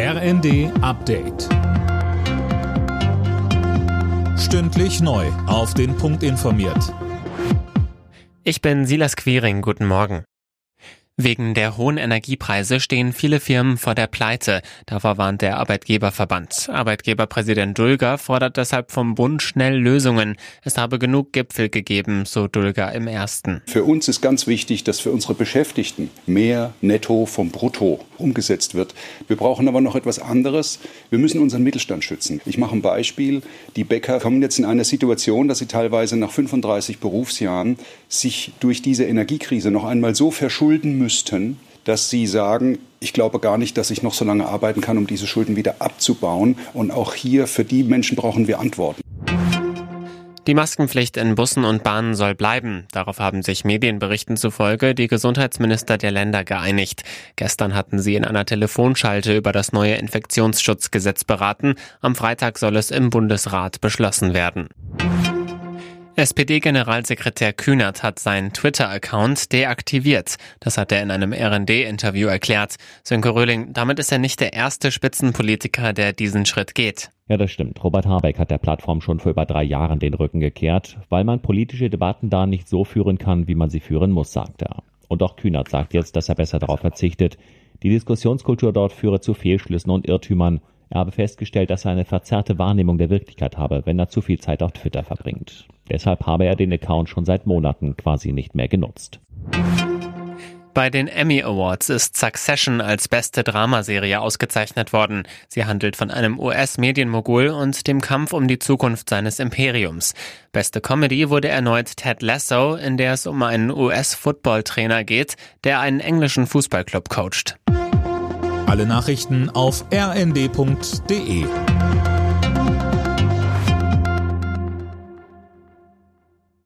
RND Update. Stündlich neu. Auf den Punkt informiert. Ich bin Silas Quiring. Guten Morgen. Wegen der hohen Energiepreise stehen viele Firmen vor der Pleite. Davor warnt der Arbeitgeberverband. Arbeitgeberpräsident Dulger fordert deshalb vom Bund schnell Lösungen. Es habe genug Gipfel gegeben, so Dulger im ersten. Für uns ist ganz wichtig, dass für unsere Beschäftigten mehr Netto vom Brutto umgesetzt wird. Wir brauchen aber noch etwas anderes. Wir müssen unseren Mittelstand schützen. Ich mache ein Beispiel. Die Bäcker kommen jetzt in eine Situation, dass sie teilweise nach 35 Berufsjahren sich durch diese Energiekrise noch einmal so verschulden müssten, dass sie sagen, ich glaube gar nicht, dass ich noch so lange arbeiten kann, um diese Schulden wieder abzubauen. Und auch hier für die Menschen brauchen wir Antworten. Die Maskenpflicht in Bussen und Bahnen soll bleiben. Darauf haben sich Medienberichten zufolge die Gesundheitsminister der Länder geeinigt. Gestern hatten sie in einer Telefonschalte über das neue Infektionsschutzgesetz beraten. Am Freitag soll es im Bundesrat beschlossen werden. SPD-Generalsekretär Kühnert hat seinen Twitter-Account deaktiviert. Das hat er in einem RD-Interview erklärt. Sönke Röhling, damit ist er nicht der erste Spitzenpolitiker, der diesen Schritt geht. Ja, das stimmt. Robert Habeck hat der Plattform schon vor über drei Jahren den Rücken gekehrt, weil man politische Debatten da nicht so führen kann, wie man sie führen muss, sagt er. Und auch Kühnert sagt jetzt, dass er besser darauf verzichtet. Die Diskussionskultur dort führe zu Fehlschlüssen und Irrtümern. Er habe festgestellt, dass er eine verzerrte Wahrnehmung der Wirklichkeit habe, wenn er zu viel Zeit auf Twitter verbringt. Deshalb habe er den Account schon seit Monaten quasi nicht mehr genutzt. Bei den Emmy Awards ist Succession als beste Dramaserie ausgezeichnet worden. Sie handelt von einem US-Medienmogul und dem Kampf um die Zukunft seines Imperiums. Beste Comedy wurde erneut Ted Lasso, in der es um einen US-Football-Trainer geht, der einen englischen Fußballclub coacht. Alle Nachrichten auf rnd.de